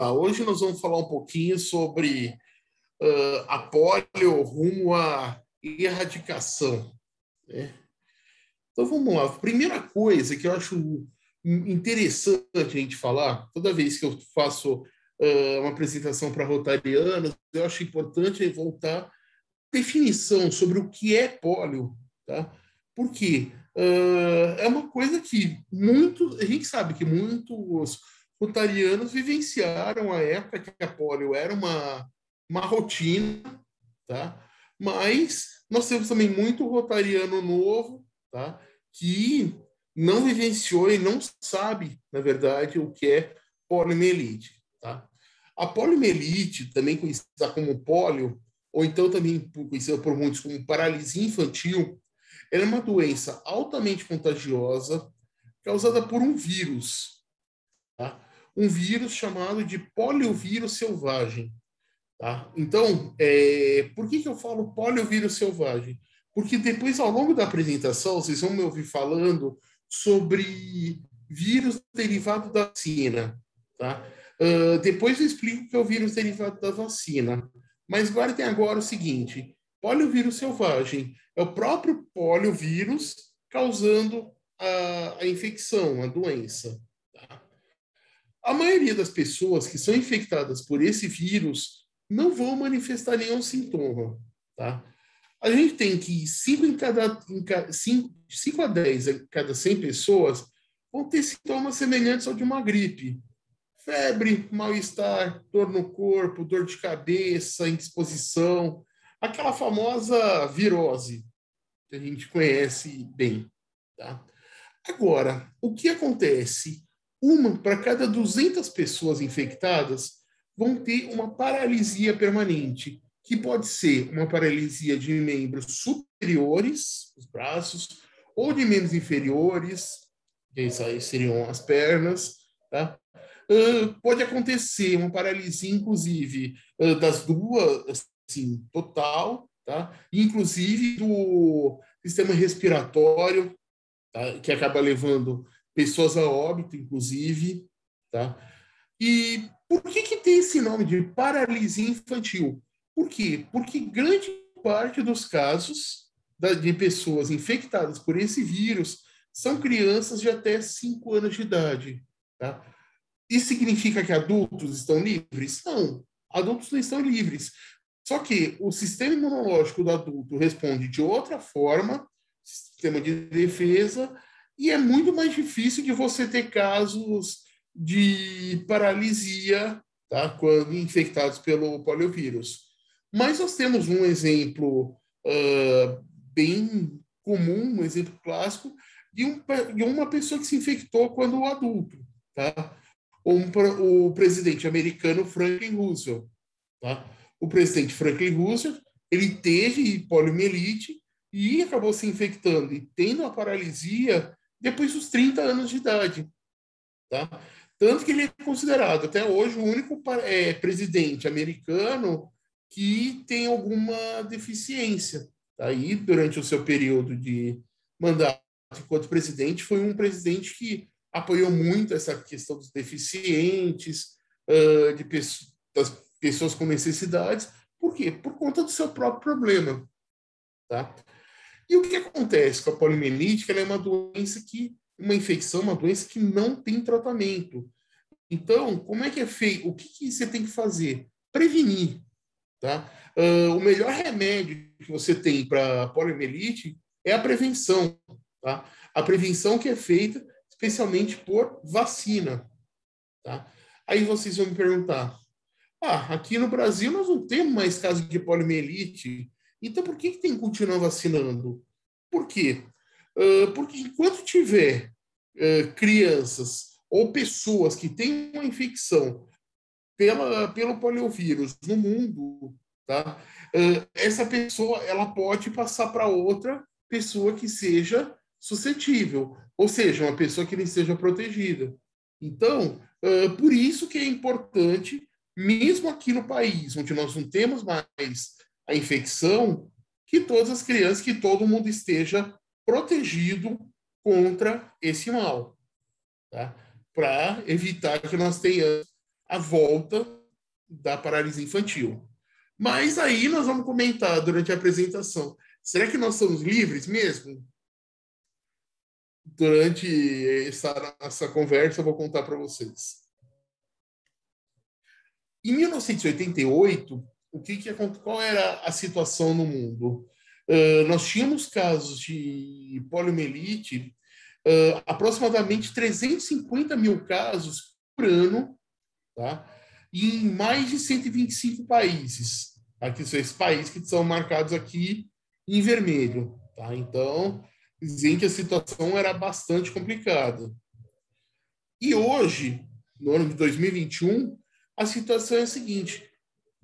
Hoje nós vamos falar um pouquinho sobre uh, a polio rumo à erradicação. Né? Então vamos lá. Primeira coisa que eu acho interessante a gente falar, toda vez que eu faço uh, uma apresentação para rotarianos, eu acho importante voltar definição sobre o que é pólio, tá? Porque uh, é uma coisa que muito, a gente sabe que muitos rotarianos vivenciaram a época que a polio era uma, uma rotina, tá? Mas nós temos também muito rotariano novo, tá? Que não vivenciou e não sabe, na verdade, o que é poliomielite, tá? A poliomielite, também conhecida como polio, ou então também conhecida por muitos como paralisia infantil, ela é uma doença altamente contagiosa causada por um vírus? Um vírus chamado de poliovírus selvagem. Tá? Então, é, por que, que eu falo poliovírus selvagem? Porque depois, ao longo da apresentação, vocês vão me ouvir falando sobre vírus derivado da vacina. Tá? Uh, depois eu explico que é o vírus derivado da vacina. Mas guardem agora o seguinte: poliovírus selvagem é o próprio poliovírus causando a, a infecção, a doença. A maioria das pessoas que são infectadas por esse vírus não vão manifestar nenhum sintoma. Tá? A gente tem que 5 em cada 5 a 10 em cada 100 pessoas vão ter sintomas semelhantes ao de uma gripe febre, mal-estar, dor no corpo, dor de cabeça, indisposição, aquela famosa virose que a gente conhece bem. Tá? Agora, o que acontece? Uma para cada 200 pessoas infectadas vão ter uma paralisia permanente, que pode ser uma paralisia de membros superiores, os braços, ou de membros inferiores, que seriam as pernas, tá? Uh, pode acontecer uma paralisia, inclusive, uh, das duas, assim, total, tá? Inclusive do sistema respiratório, tá? que acaba levando pessoas a óbito, inclusive, tá? E por que que tem esse nome de paralisia infantil? Por quê? Porque grande parte dos casos de pessoas infectadas por esse vírus são crianças de até 5 anos de idade, tá? Isso significa que adultos estão livres? Não, adultos não estão livres. Só que o sistema imunológico do adulto responde de outra forma, sistema de defesa, e é muito mais difícil de você ter casos de paralisia tá, quando infectados pelo poliovírus. Mas nós temos um exemplo uh, bem comum, um exemplo clássico, de, um, de uma pessoa que se infectou quando adulto. Tá? um, o presidente americano Franklin Roosevelt. Tá? O presidente Franklin Roosevelt ele teve poliomielite e acabou se infectando e tendo a paralisia depois dos 30 anos de idade. Tá? Tanto que ele é considerado até hoje o único é, presidente americano que tem alguma deficiência. Tá? durante o seu período de mandato enquanto presidente, foi um presidente que apoiou muito essa questão dos deficientes, uh, de pessoas, das pessoas com necessidades. Por quê? Por conta do seu próprio problema. Tá? E o que acontece com a poliomielite? Ela é uma doença que, uma infecção, uma doença que não tem tratamento. Então, como é que é feito? O que, que você tem que fazer? Prevenir. Tá? Uh, o melhor remédio que você tem para poliomielite é a prevenção. Tá? A prevenção que é feita especialmente por vacina. Tá? Aí vocês vão me perguntar: ah, aqui no Brasil nós não temos mais casos de poliomielite, então por que, que tem que continuar vacinando? Por quê? Uh, porque enquanto tiver uh, crianças ou pessoas que têm uma infecção pela, pelo poliovírus no mundo, tá? Uh, essa pessoa ela pode passar para outra pessoa que seja suscetível, ou seja, uma pessoa que nem seja protegida. Então, por isso que é importante, mesmo aqui no país, onde nós não temos mais a infecção, que todas as crianças, que todo mundo esteja protegido contra esse mal, tá? para evitar que nós tenhamos a volta da paralisia infantil. Mas aí nós vamos comentar durante a apresentação. Será que nós somos livres mesmo? Durante essa, conversa, eu vou contar para vocês. Em 1988, o que, que qual era a situação no mundo? Uh, nós tínhamos casos de poliomielite, uh, aproximadamente 350 mil casos por ano, tá? em mais de 125 países. Aqui são esses países que são marcados aqui em vermelho. Tá? Então, dizem que a situação era bastante complicada. E hoje, no ano de 2021, a situação é a seguinte: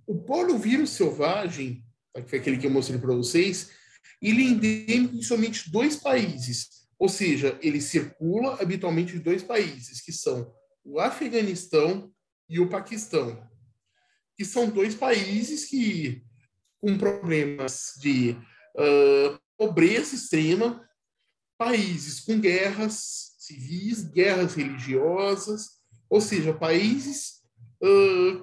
o poliovírus selvagem, que foi aquele que eu mostrei para vocês, ele é endêmico em somente dois países. Ou seja, ele circula habitualmente em dois países, que são o Afeganistão e o Paquistão, que são dois países que com problemas de uh, pobreza extrema, países com guerras civis, guerras religiosas, ou seja, países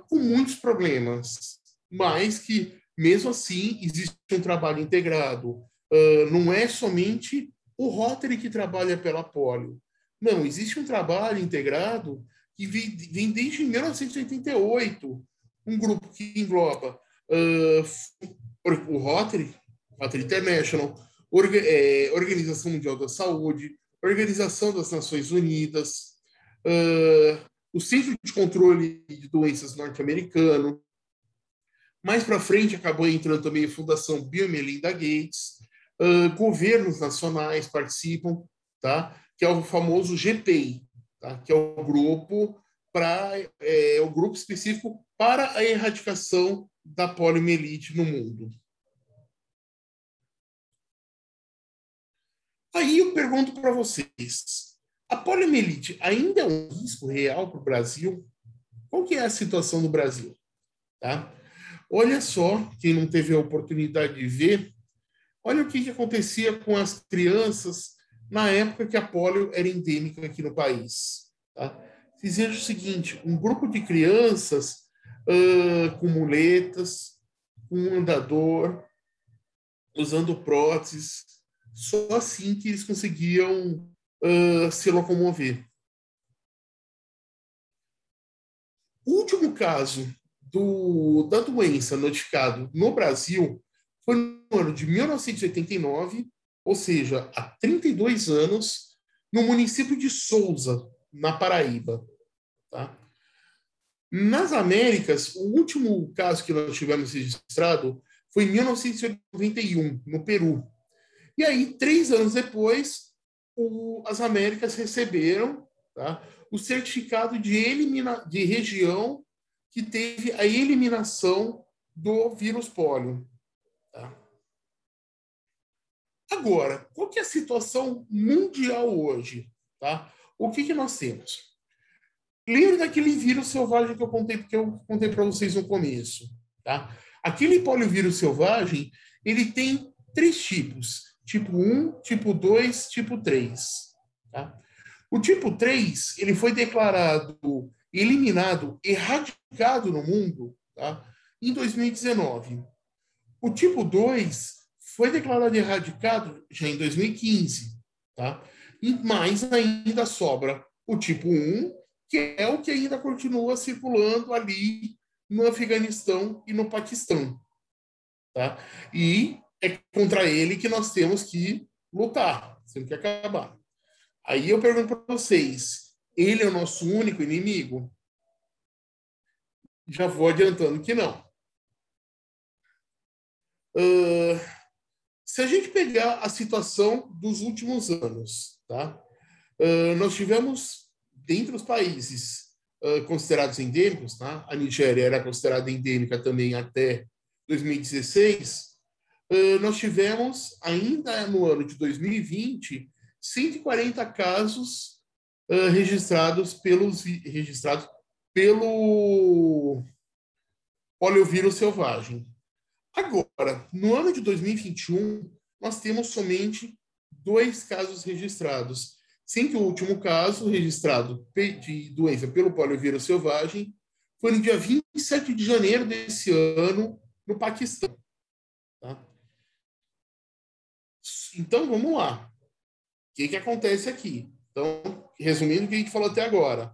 com muitos problemas, mas que mesmo assim existe um trabalho integrado. Uh, não é somente o Rotary que trabalha pela polio. Não, existe um trabalho integrado que vem desde 1988, um grupo que engloba uh, o Rotary, Rotary International, Orga, é, Organização Mundial da Saúde, Organização das Nações Unidas, o Centro de Controle de Doenças norte-americano. Mais para frente acabou entrando também a Fundação Bill Melinda Gates, uh, governos nacionais participam, tá? Que é o famoso GPI, tá? que é o grupo para é, o grupo específico para a erradicação da poliomielite no mundo. Aí eu pergunto para vocês, a poliomielite ainda é um risco real para o Brasil? Qual que é a situação do Brasil? Tá? Olha só, quem não teve a oportunidade de ver, olha o que, que acontecia com as crianças na época que a polio era endêmica aqui no país. Tá? O seguinte: um grupo de crianças uh, com muletas, com um andador, usando próteses, só assim que eles conseguiam uh, se locomover. O último caso do, da doença notificado no Brasil foi no ano de 1989, ou seja, há 32 anos, no município de Souza, na Paraíba. Tá? Nas Américas, o último caso que nós tivemos registrado foi em 1991, no Peru. E aí, três anos depois, o, as Américas receberam tá, o certificado de, elimina, de região que teve a eliminação do vírus pólio. Tá? Agora, qual que é a situação mundial hoje? Tá? O que, que nós temos? Lembra daquele vírus selvagem que eu contei, eu contei para vocês no começo, tá? Aquele poliovírus selvagem, ele tem três tipos: tipo 1, tipo 2, tipo 3. Tá? O tipo 3, ele foi declarado eliminado, erradicado no mundo, tá? em 2019. O tipo 2 foi declarado erradicado já em 2015, tá? E ainda sobra o tipo 1, que é o que ainda continua circulando ali no Afeganistão e no Paquistão. Tá? E é contra ele que nós temos que lutar, temos que acabar. Aí eu pergunto para vocês, ele é o nosso único inimigo? Já vou adiantando que não. Uh, se a gente pegar a situação dos últimos anos, tá? Uh, nós tivemos, dentre os países uh, considerados endêmicos, tá? a Nigéria era considerada endêmica também até 2016, uh, nós tivemos, ainda no ano de 2020, 140 casos registrados, pelos, registrados pelo poliovírus selvagem. Agora, no ano de 2021, nós temos somente dois casos registrados, sem que o último caso registrado de doença pelo poliovírus selvagem foi no dia 27 de janeiro desse ano, no Paquistão. Tá? Então, vamos lá. O que, que acontece aqui? Então, resumindo o que a gente falou até agora.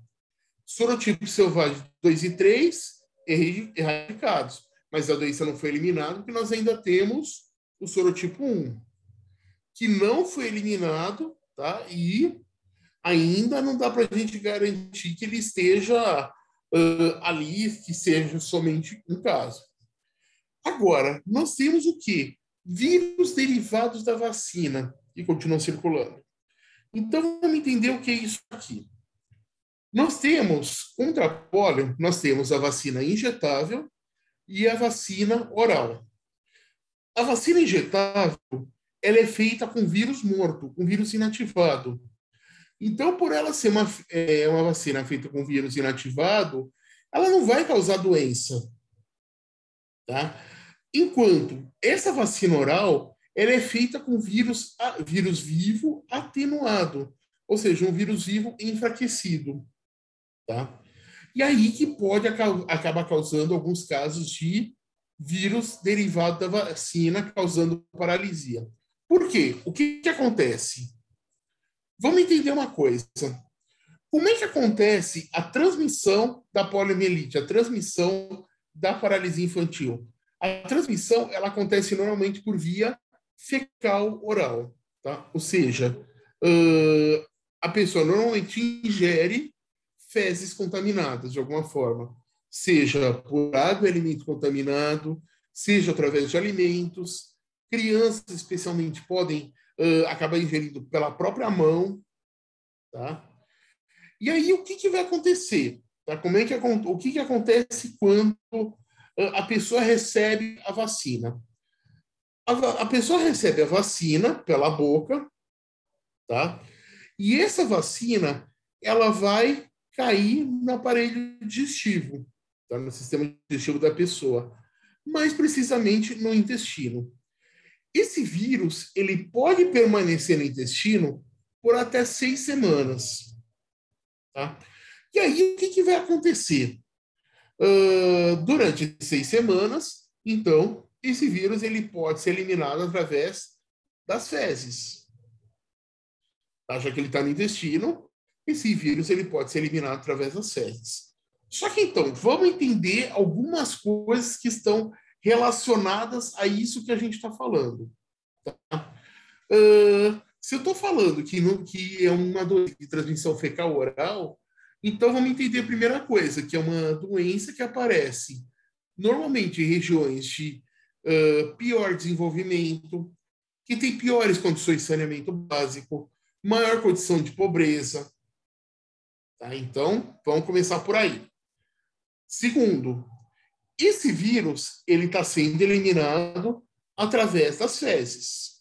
Sorotipos selvagens 2 e 3 erradicados. Mas a doença não foi eliminada porque nós ainda temos o sorotipo 1, que não foi eliminado, tá? E ainda não dá para a gente garantir que ele esteja uh, ali, que seja somente um caso. Agora, nós temos o quê? Vírus derivados da vacina que continuam circulando. Então, vamos entender o que é isso aqui. Nós temos, contra a polio, nós temos a vacina injetável e a vacina oral. A vacina injetável, ela é feita com vírus morto, com vírus inativado. Então, por ela ser uma, é, uma vacina feita com vírus inativado, ela não vai causar doença. Tá? Enquanto essa vacina oral, ela é feita com vírus, vírus vivo atenuado, ou seja, um vírus vivo enfraquecido. Tá? E aí que pode acabar causando alguns casos de vírus derivado da vacina, causando paralisia. Por quê? O que, que acontece? Vamos entender uma coisa. Como é que acontece a transmissão da poliomielite, a transmissão da paralisia infantil? A transmissão ela acontece normalmente por via fecal oral, tá? Ou seja, uh, a pessoa normalmente ingere fezes contaminadas de alguma forma, seja por água alimento contaminado, seja através de alimentos. Crianças, especialmente, podem uh, acabar ingerindo pela própria mão, tá? E aí, o que, que vai acontecer? Tá? Como é que, o que, que acontece quando a pessoa recebe a vacina? A, a pessoa recebe a vacina pela boca, tá? E essa vacina, ela vai cair no aparelho digestivo, tá? no sistema digestivo da pessoa, mais precisamente no intestino. Esse vírus ele pode permanecer no intestino por até seis semanas. Tá? E aí, o que, que vai acontecer? Uh, durante seis semanas, então, esse vírus ele pode ser eliminado através das fezes. Tá? Já que ele está no intestino, esse vírus ele pode ser eliminado através das fezes. Só que então, vamos entender algumas coisas que estão relacionadas a isso que a gente está falando. Tá? Uh, se eu estou falando que, no, que é uma doença de transmissão fecal oral, então vamos entender a primeira coisa, que é uma doença que aparece normalmente em regiões de uh, pior desenvolvimento, que tem piores condições de saneamento básico, maior condição de pobreza, Tá? Então, vamos começar por aí. Segundo, esse vírus ele está sendo eliminado através das fezes.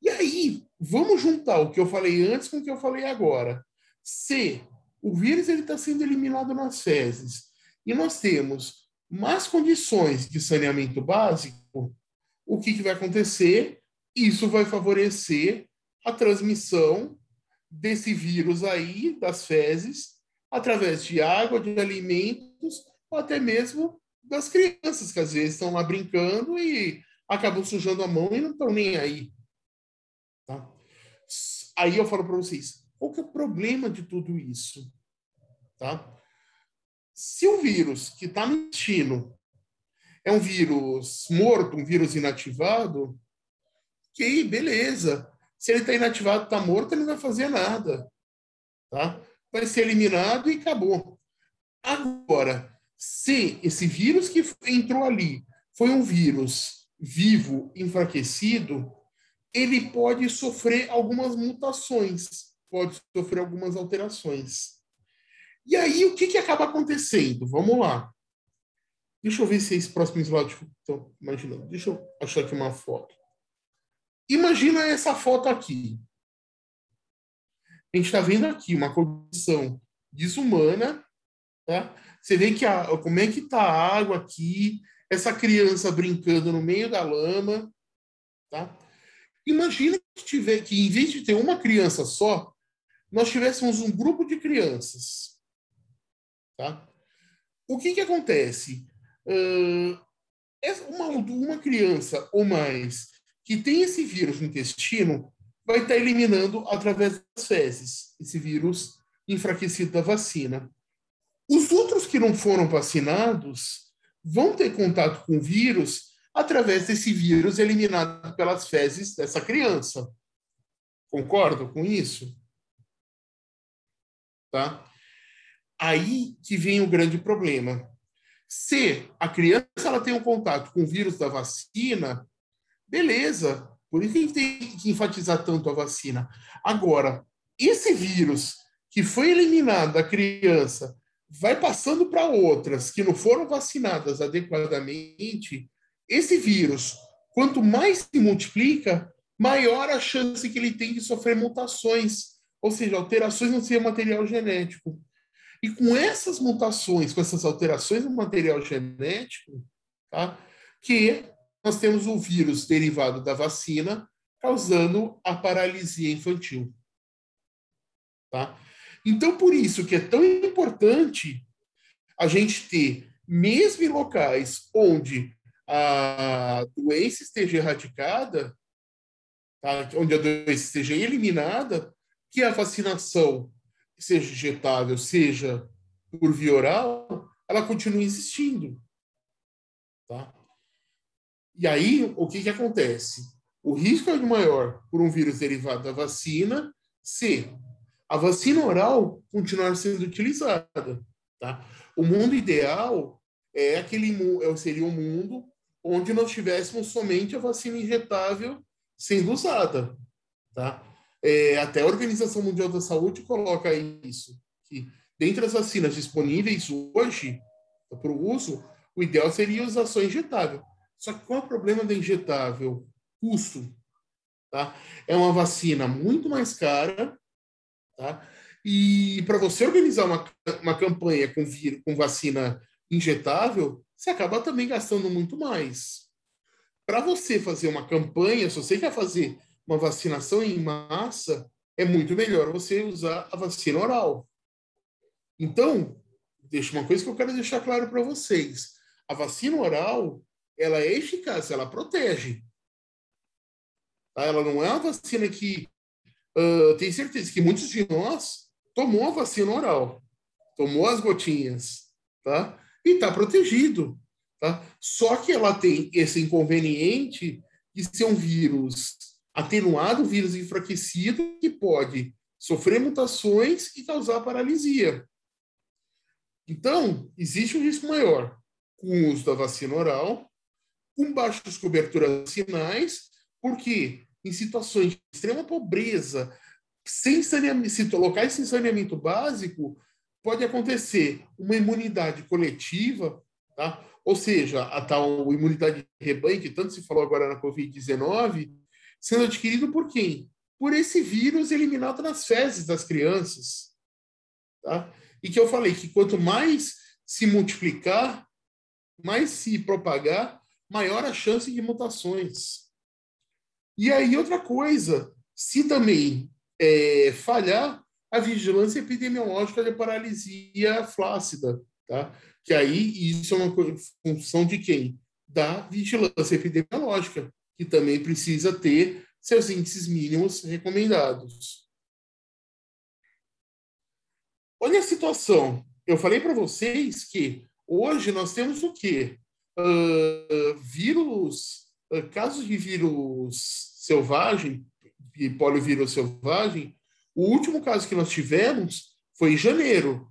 E aí, vamos juntar o que eu falei antes com o que eu falei agora. Se o vírus está sendo eliminado nas fezes e nós temos más condições de saneamento básico, o que, que vai acontecer? Isso vai favorecer a transmissão desse vírus aí, das fezes, através de água, de alimentos, ou até mesmo das crianças, que às vezes estão lá brincando e acabam sujando a mão e não estão nem aí. Tá? Aí eu falo para vocês, qual que é o problema de tudo isso? Tá? Se o vírus que está no intestino é um vírus morto, um vírus inativado, ok, beleza. Se ele está inativado, está morto, ele não vai fazer nada. Tá? Vai ser eliminado e acabou. Agora, se esse vírus que entrou ali foi um vírus vivo, enfraquecido, ele pode sofrer algumas mutações, pode sofrer algumas alterações. E aí, o que, que acaba acontecendo? Vamos lá. Deixa eu ver se é esse próximo slide imaginando. Deixa eu achar aqui uma foto. Imagina essa foto aqui. A gente está vendo aqui uma condição desumana, tá? Você vê que a, como é que está a água aqui, essa criança brincando no meio da lama, tá? Imagina que tiver que em vez de ter uma criança só, nós tivéssemos um grupo de crianças, tá? o que, que acontece? Uh, uma, uma criança ou mais que tem esse vírus no intestino vai estar eliminando através das fezes esse vírus enfraquecido da vacina. Os outros que não foram vacinados vão ter contato com o vírus através desse vírus eliminado pelas fezes dessa criança. Concordo com isso? Tá? Aí que vem o grande problema. Se a criança ela tem um contato com o vírus da vacina, beleza. Por isso que a gente tem que enfatizar tanto a vacina. Agora, esse vírus que foi eliminado da criança vai passando para outras que não foram vacinadas adequadamente, esse vírus, quanto mais se multiplica, maior a chance que ele tem de sofrer mutações, ou seja, alterações no seu material genético. E com essas mutações, com essas alterações no material genético, tá, que nós temos o vírus derivado da vacina causando a paralisia infantil. Tá? Então, por isso que é tão importante a gente ter, mesmo em locais onde a doença esteja erradicada, tá? onde a doença esteja eliminada, que a vacinação, seja injetável, seja por via oral, ela continue existindo. Tá? E aí, o que, que acontece? O risco é maior por um vírus derivado da vacina se a vacina oral continuar sendo utilizada. Tá? O mundo ideal é aquele é, seria um mundo onde nós tivéssemos somente a vacina injetável sendo usada. Tá? É, até a Organização Mundial da Saúde coloca isso, que dentre as vacinas disponíveis hoje para o uso, o ideal seria usar só injetável. Só que qual é o problema da injetável? Custo. Tá? É uma vacina muito mais cara Tá? E para você organizar uma, uma campanha com, com vacina injetável, você acaba também gastando muito mais. Para você fazer uma campanha, se você quer fazer uma vacinação em massa, é muito melhor você usar a vacina oral. Então, deixa uma coisa que eu quero deixar claro para vocês. A vacina oral, ela é eficaz, ela protege. Tá? Ela não é uma vacina que uh, tenho certeza que muitos de nós tomou a vacina oral, tomou as gotinhas, tá? E está protegido, tá? Só que ela tem esse inconveniente de ser um vírus atenuado, vírus enfraquecido, que pode sofrer mutações e causar paralisia. Então, existe um risco maior com o uso da vacina oral, com baixas coberturas vacinais, porque em situações de extrema pobreza, sem saneamento, locais sem saneamento básico, pode acontecer uma imunidade coletiva, tá? ou seja, a tal imunidade de rebanho, que tanto se falou agora na Covid-19, sendo adquirido por quem? Por esse vírus eliminado nas fezes das crianças. Tá? E que eu falei que quanto mais se multiplicar, mais se propagar, maior a chance de mutações. E aí, outra coisa, se também é, falhar, a vigilância epidemiológica de paralisia flácida, tá? Que aí isso é uma função de quem? Da vigilância epidemiológica, que também precisa ter seus índices mínimos recomendados. Olha a situação. Eu falei para vocês que hoje nós temos o quê? Uh, vírus, uh, casos de vírus selvagem, e poliovírus selvagem, o último caso que nós tivemos foi em janeiro,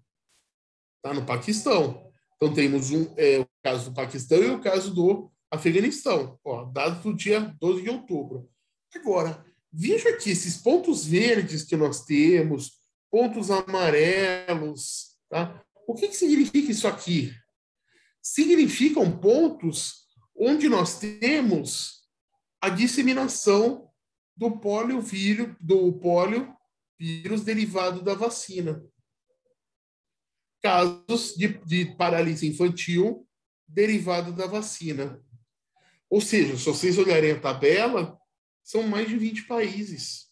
tá? no Paquistão. Então, temos um, é, o caso do Paquistão e o caso do Afeganistão, ó, dado do dia 12 de outubro. Agora, veja aqui esses pontos verdes que nós temos, pontos amarelos, tá? O que, que significa isso aqui? Significam pontos onde nós temos a disseminação do polio vírus, do polio vírus derivado da vacina. Casos de, de paralisia infantil derivado da vacina. Ou seja, se vocês olharem a tabela, são mais de 20 países.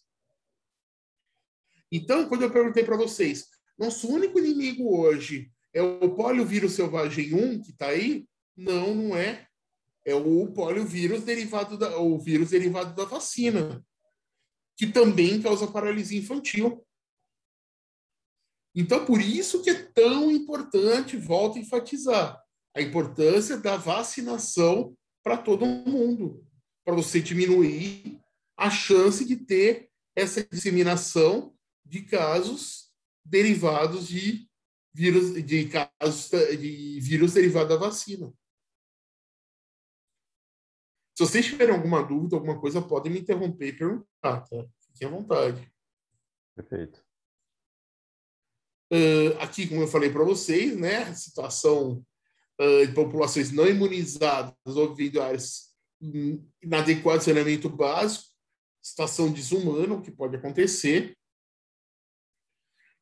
Então, quando eu perguntei para vocês, nosso único inimigo hoje É o poliovírus selvagem 1 que está aí? Não, não é. É o poliovírus derivado da, o vírus derivado da vacina, que também causa paralisia infantil. Então, por isso que é tão importante, volto a enfatizar, a importância da vacinação para todo mundo, para você diminuir a chance de ter essa disseminação de casos derivados de vírus, de casos de vírus derivado da vacina. Se vocês tiverem alguma dúvida, alguma coisa, podem me interromper e perguntar, tá? Fiquem à vontade. Perfeito. Uh, aqui, como eu falei para vocês, né, a situação uh, de populações não imunizadas ou áreas inadequado saneamento básico, situação desumana, o que pode acontecer.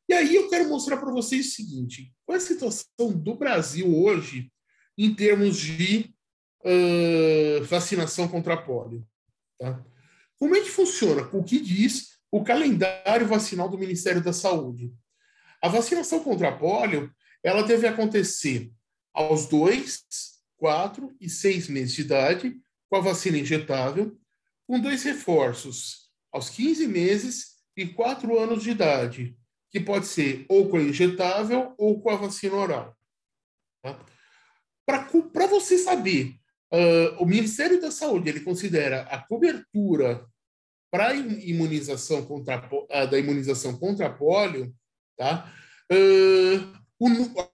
E aí eu quero mostrar para vocês o seguinte: qual é a situação do Brasil hoje em termos de uh, vacinação contra pólio? Tá? Como é que funciona? O que diz o calendário vacinal do Ministério da Saúde? A vacinação contra pólio ela deve acontecer aos dois, quatro e seis meses de idade com a vacina injetável, com dois reforços, aos 15 meses e 4 anos de idade, que pode ser ou com a injetável ou com a vacina oral. Tá? Para você saber, uh, o Ministério da Saúde ele considera a cobertura para imunização contra uh, da imunização contra pólio, tá? Uh,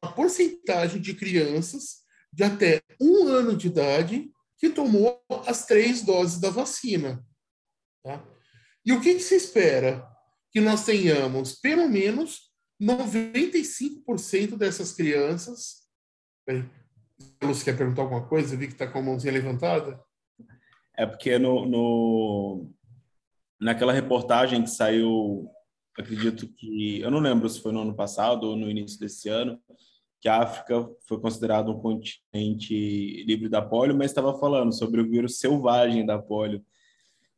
a porcentagem de crianças de até um ano de idade que tomou as três doses da vacina. Tá? E o que, que se espera? Que nós tenhamos pelo menos 95% dessas crianças. Você quer perguntar alguma coisa? Eu vi que está com a mãozinha levantada. É porque no, no, naquela reportagem que saiu, acredito que. Eu não lembro se foi no ano passado ou no início desse ano, que a África foi considerado um continente livre da polio, mas estava falando sobre o vírus selvagem da polio.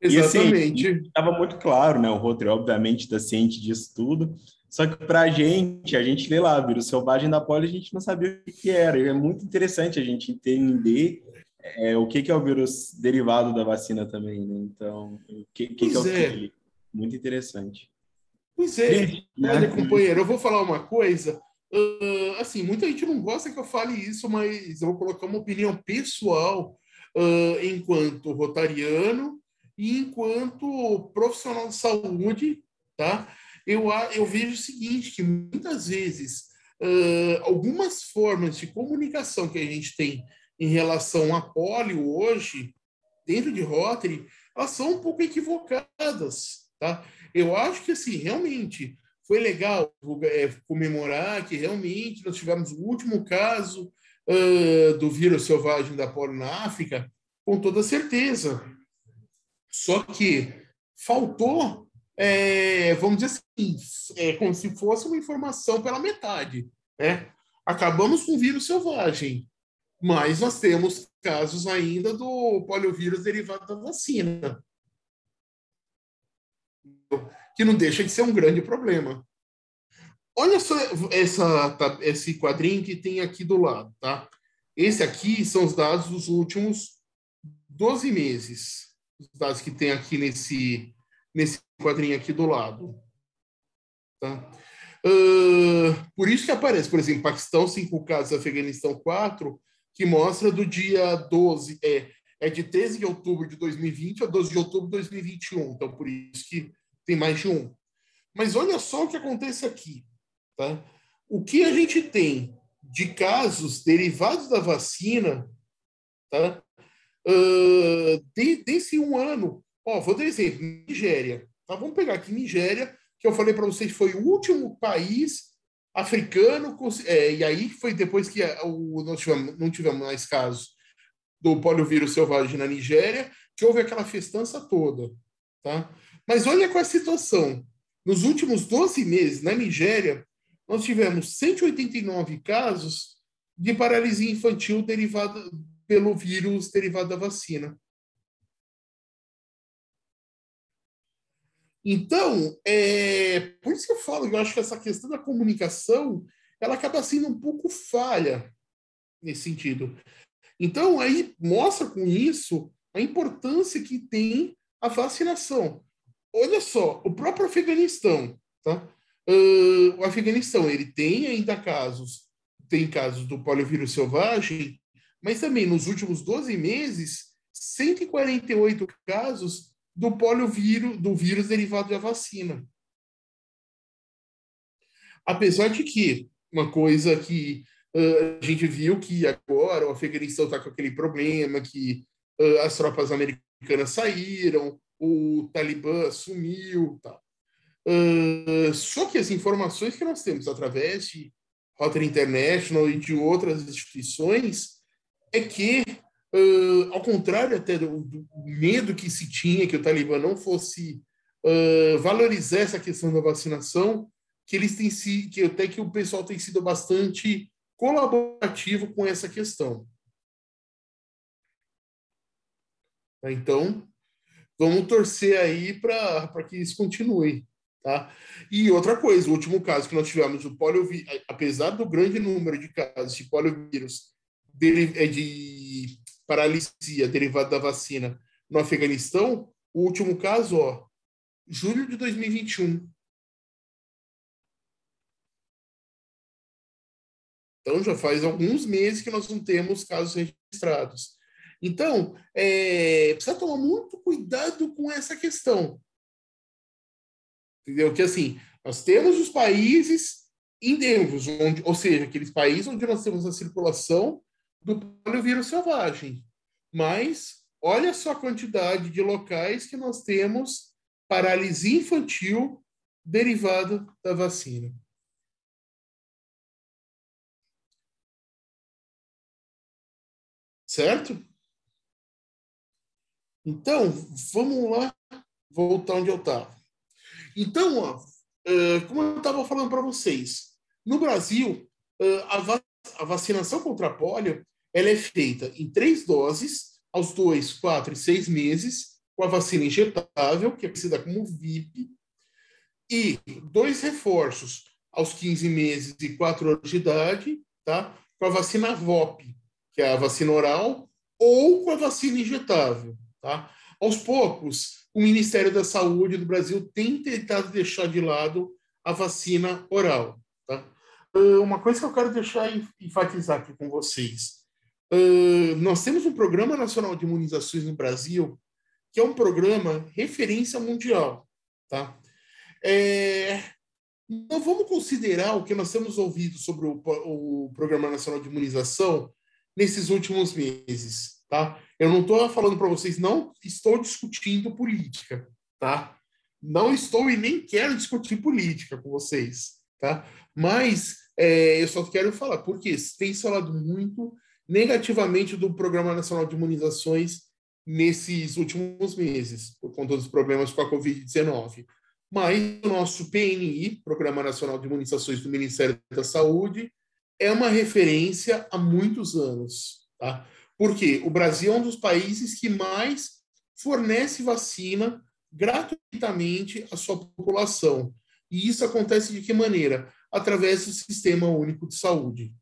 Exatamente. Estava assim, muito claro, né? O Rotary, obviamente, está ciente disso tudo. Só que para a gente, a gente lê lá, vírus selvagem da polio, a gente não sabia o que era. E é muito interessante a gente entender é, o que, que é o vírus derivado da vacina também, né? Então, o que, que, que é o é. Muito interessante. Pois é. Olha, né? companheiro, eu vou falar uma coisa. Uh, assim, muita gente não gosta que eu fale isso, mas eu vou colocar uma opinião pessoal uh, enquanto rotariano e enquanto profissional de saúde, tá? Eu, eu vejo o seguinte, que muitas vezes uh, algumas formas de comunicação que a gente tem em relação a polio hoje, dentro de Rotary, elas são um pouco equivocadas, tá? Eu acho que, assim, realmente, foi legal é, comemorar que realmente nós tivemos o último caso uh, do vírus selvagem da polio na África, com toda certeza. Só que faltou, é, vamos dizer assim, é como se fosse uma informação pela metade. Né? Acabamos com o vírus selvagem, mas nós temos casos ainda do poliovírus derivado da vacina que não deixa de ser um grande problema. Olha só essa, esse quadrinho que tem aqui do lado, tá? Esse aqui são os dados dos últimos 12 meses. Os dados que tem aqui nesse, nesse quadrinho aqui do lado. Tá? Uh, por isso que aparece, por exemplo, Paquistão, 5 casos, Afeganistão, 4, que mostra do dia 12, é, é de 13 de outubro de 2020 a 12 de outubro de 2021. Então, por isso que tem mais de um. Mas olha só o que acontece aqui. Tá? O que a gente tem de casos derivados da vacina tá? Uh, de, desse um ano. Ó, vou dar exemplo: Nigéria. Tá? Vamos pegar aqui Nigéria, que eu falei para vocês foi o último país africano, é, e aí foi depois que o, nós tivemos, não tivemos mais casos do poliovírus selvagem na Nigéria, que houve aquela festança toda. Tá? Mas olha é a situação. Nos últimos 12 meses, na Nigéria, nós tivemos 189 casos de paralisia infantil derivada pelo vírus derivado da vacina. Então, é, por isso que eu falo, eu acho que essa questão da comunicação ela acaba sendo um pouco falha nesse sentido. Então, aí mostra com isso a importância que tem a vacinação. Olha só, o próprio Afeganistão, tá? Uh, o Afeganistão, ele tem ainda casos, tem casos do poliovírus selvagem, mas também nos últimos 12 meses, 148 casos do poliovírus, do vírus derivado da vacina. Apesar de que uma coisa que uh, a gente viu que agora o Afeganistão está com aquele problema que uh, as tropas americanas saíram, o Talibã sumiu, tal. Uh, só que as informações que nós temos através de Rotary International e de outras instituições é que, uh, ao contrário até do, do, medo que se tinha que o Talibã não fosse uh, valorizar essa questão da vacinação, que eles têm se, que até que o pessoal tem sido bastante colaborativo com essa questão. Então, vamos torcer aí para que isso continue. Tá? E outra coisa, o último caso que nós tivemos, o poliovírus, apesar do grande número de casos de poliovírus é de paralisia derivada da vacina no Afeganistão, o último caso, ó, julho de 2021. Então, já faz alguns meses que nós não temos casos registrados. Então, é, precisa tomar muito cuidado com essa questão. Entendeu? Que assim, nós temos os países endêmicos, onde, ou seja, aqueles países onde nós temos a circulação do poliovírus selvagem. Mas olha só a quantidade de locais que nós temos paralisia infantil derivada da vacina. Certo? Então, vamos lá voltar onde eu estava. Então, ó, é, como eu estava falando para vocês, no Brasil, é, a vacinação contra a polio ela é feita em três doses, aos dois, quatro e seis meses, com a vacina injetável, que é conhecida como VIP, e dois reforços aos 15 meses e 4 anos de idade, tá? com a vacina VOP, que é a vacina oral, ou com a vacina injetável. Tá? Aos poucos, o Ministério da Saúde do Brasil tem tentado deixar de lado a vacina oral. Tá? Ah, uma coisa que eu quero deixar enfatizar aqui com vocês. Uh, nós temos um Programa Nacional de Imunizações no Brasil, que é um programa referência mundial. Tá? É, não vamos considerar o que nós temos ouvido sobre o Programa Nacional de Imunização nesses últimos meses. Tá? Eu não estou falando para vocês, não estou discutindo política, tá? Não estou e nem quero discutir política com vocês, tá? Mas é, eu só quero falar, porque tem falado muito negativamente do Programa Nacional de Imunizações nesses últimos meses, por conta dos problemas com a Covid-19. Mas o nosso PNI, Programa Nacional de Imunizações do Ministério da Saúde, é uma referência há muitos anos, tá? Porque o Brasil é um dos países que mais fornece vacina gratuitamente à sua população. E isso acontece de que maneira? Através do Sistema Único de Saúde.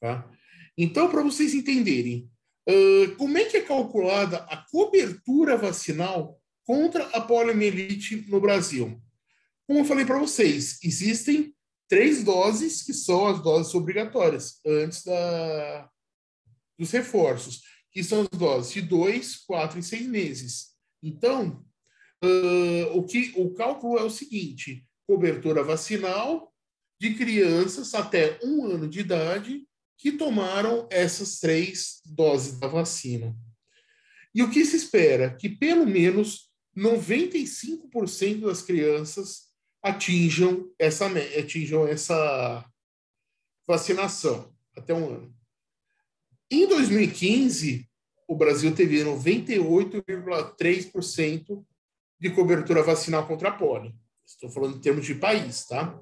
Tá? Então, para vocês entenderem, uh, como é que é calculada a cobertura vacinal contra a poliomielite no Brasil? Como eu falei para vocês, existem três doses que são as doses obrigatórias antes da, dos reforços, que são as doses de dois, quatro e seis meses. Então, uh, o, que, o cálculo é o seguinte: cobertura vacinal de crianças até um ano de idade que tomaram essas três doses da vacina. E o que se espera? Que pelo menos 95% das crianças atinjam essa, atinjam essa vacinação até um ano. Em 2015, o Brasil teve 98,3% de cobertura vacinal contra a polio. Estou falando em termos de país, tá?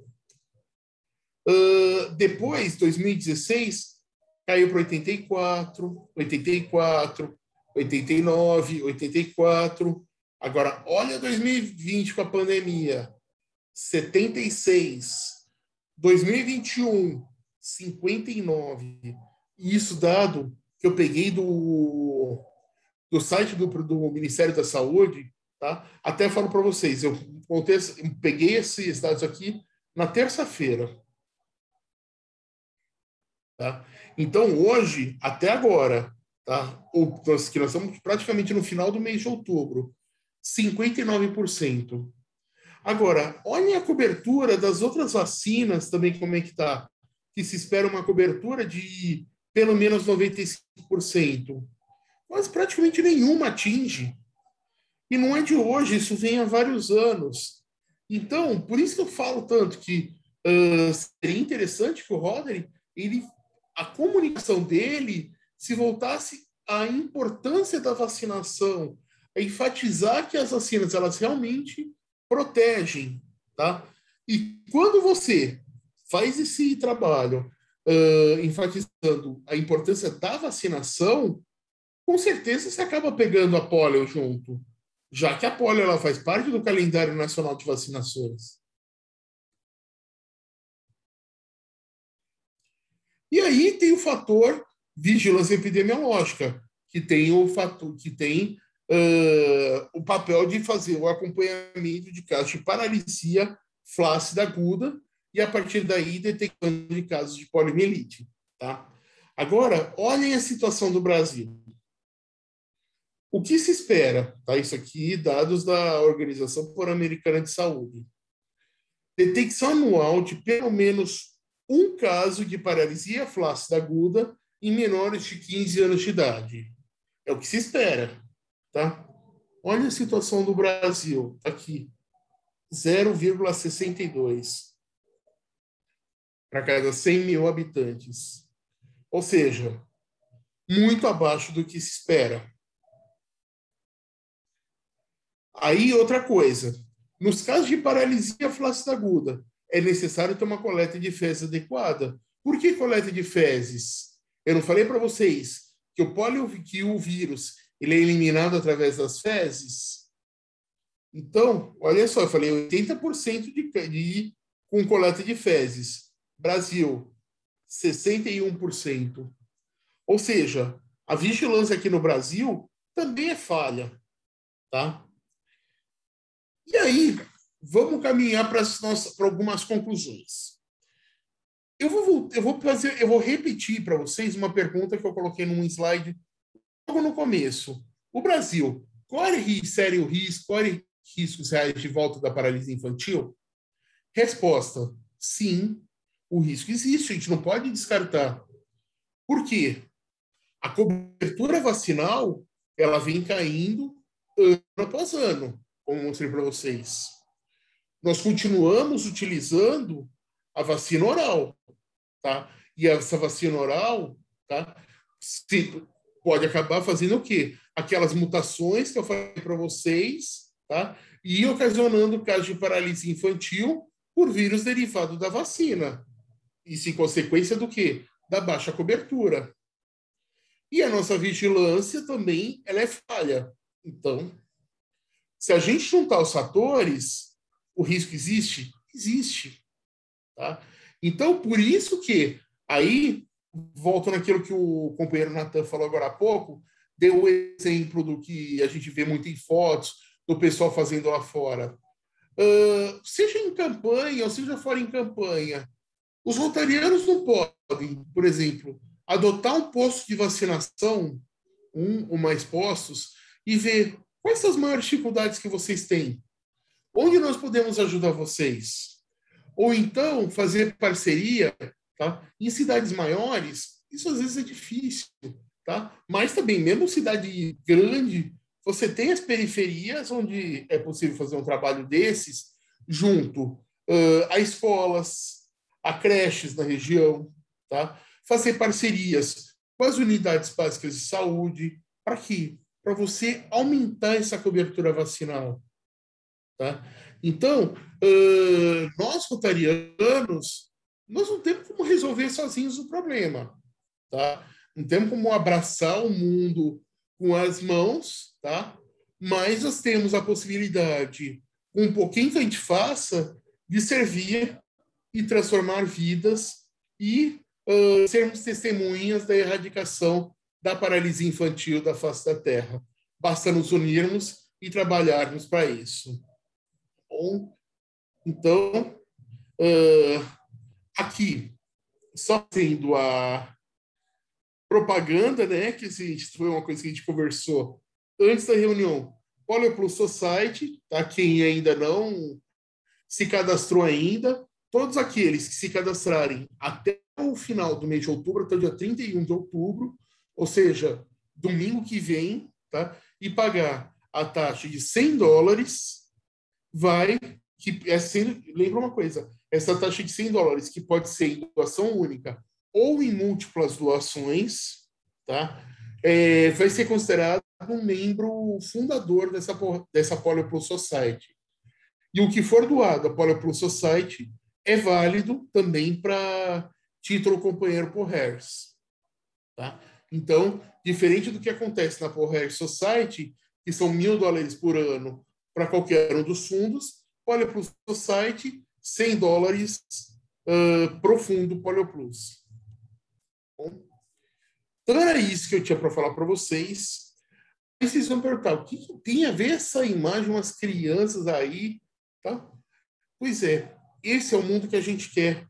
Uh, depois, 2016, caiu para 84, 84, 89, 84. Agora, olha 2020 com a pandemia, 76, 2021, 59. Isso dado que eu peguei do, do site do, do Ministério da Saúde, tá? Até falo para vocês, eu, eu peguei esses dados aqui na terça-feira. Tá? Então, hoje, até agora, tá? Ou, nós, que nós estamos praticamente no final do mês de outubro, 59%. Agora, olhem a cobertura das outras vacinas também, como é que está. Que se espera uma cobertura de pelo menos 95%. Mas praticamente nenhuma atinge. E não é de hoje, isso vem há vários anos. Então, por isso que eu falo tanto que uh, seria interessante que o Roderick, ele, a comunicação dele se voltasse à importância da vacinação, a enfatizar que as vacinas elas realmente protegem, tá? E quando você faz esse trabalho uh, enfatizando a importância da vacinação, com certeza você acaba pegando a polio junto, já que a polio ela faz parte do calendário nacional de vacinações. E aí tem o fator vigilância epidemiológica, que tem o fator que tem uh, o papel de fazer o acompanhamento de casos de paralisia flácida aguda e, a partir daí, detectando de casos de poliomielite. Tá? Agora, olhem a situação do Brasil. O que se espera? Tá? Isso aqui, dados da Organização Pan-Americana de Saúde. Detecção anual de pelo menos um caso de paralisia flácida aguda em menores de 15 anos de idade. É o que se espera. Tá? Olha a situação do Brasil aqui. 0,62 para cada 100 mil habitantes. Ou seja, muito abaixo do que se espera. Aí, outra coisa. Nos casos de paralisia flácida aguda, é necessário ter uma coleta de fezes adequada. Por que coleta de fezes? Eu não falei para vocês que o polio, que o vírus ele é eliminado através das fezes? Então, olha só, eu falei 80% de, de com coleta de fezes. Brasil, 61%. Ou seja, a vigilância aqui no Brasil também é falha, tá? E aí, vamos caminhar para, algumas conclusões. Eu vou, eu vou fazer, eu vou repetir para vocês uma pergunta que eu coloquei num slide logo no começo. O Brasil corre sério risco, corre riscos reais de volta da paralisia infantil? Resposta: sim, o risco existe, a gente não pode descartar. Por quê? A cobertura vacinal ela vem caindo ano após ano, como mostrei para vocês. Nós continuamos utilizando a vacina oral, tá? E essa vacina oral, tá? Se, pode acabar fazendo o quê? Aquelas mutações que eu falei para vocês, tá? E ocasionando casos de paralisia infantil por vírus derivado da vacina. Isso em consequência do quê? Da baixa cobertura. E a nossa vigilância também ela é falha. Então, se a gente juntar os fatores, o risco existe? Existe. Tá? Então, por isso que aí, volto naquilo que o companheiro Natan falou agora há pouco, deu o exemplo do que a gente vê muito em fotos, do pessoal fazendo lá fora. Uh, seja em campanha ou seja fora em campanha, os rotarianos não podem, por exemplo, adotar um posto de vacinação, um ou mais postos, e ver quais são as maiores dificuldades que vocês têm. Onde nós podemos ajudar vocês? Ou então fazer parceria tá? em cidades maiores, isso às vezes é difícil. Tá? Mas também, mesmo cidade grande, você tem as periferias onde é possível fazer um trabalho desses junto uh, a escolas, a creches na região, tá? fazer parcerias com as unidades básicas de saúde, para quê? Para você aumentar essa cobertura vacinal. Tá? Então, uh, nós rotarianos, nós não temos como resolver sozinhos o problema. Tá? Não temos como abraçar o mundo com as mãos, tá? mas nós temos a possibilidade, com um pouquinho que a gente faça, de servir e transformar vidas e uh, sermos testemunhas da erradicação da paralisia infantil da face da Terra. Basta nos unirmos e trabalharmos para isso. Bom, então, uh, aqui, só sendo a propaganda, né, que assim, foi uma coisa que a gente conversou antes da reunião. Polio Plus Society, tá? Quem ainda não se cadastrou ainda, todos aqueles que se cadastrarem até o final do mês de outubro, até o dia 31 de outubro, ou seja, domingo que vem, tá? E pagar a taxa de 100 dólares, vai que é sendo, lembra uma coisa, essa taxa de 100 dólares que pode ser em doação única ou em múltiplas doações, tá? É, vai ser considerado um membro fundador dessa dessa Polio Plus Society. E o que for doado à Polio Plus Society é válido também para título companheiro por Harris. Tá? Então, diferente do que acontece na Paul Harris Society, que são mil dólares por ano para qualquer um dos fundos, Polio Plus Society, 100 dólares uh, profundo Polio Plus. Bom, então era isso que eu tinha para falar para vocês. Aí vocês vão perguntar, o que, que tem a ver essa imagem, umas crianças aí, tá? Pois é, esse é o mundo que a gente quer.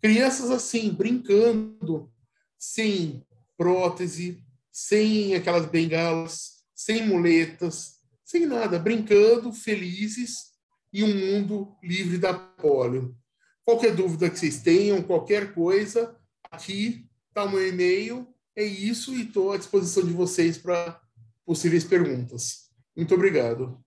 Crianças assim, brincando, sem prótese, sem aquelas bengalas, sem muletas, sem nada, brincando, felizes, em um mundo livre da polio. Qualquer dúvida que vocês tenham, qualquer coisa, aqui está o meu e-mail. É isso e estou à disposição de vocês para possíveis perguntas. Muito obrigado.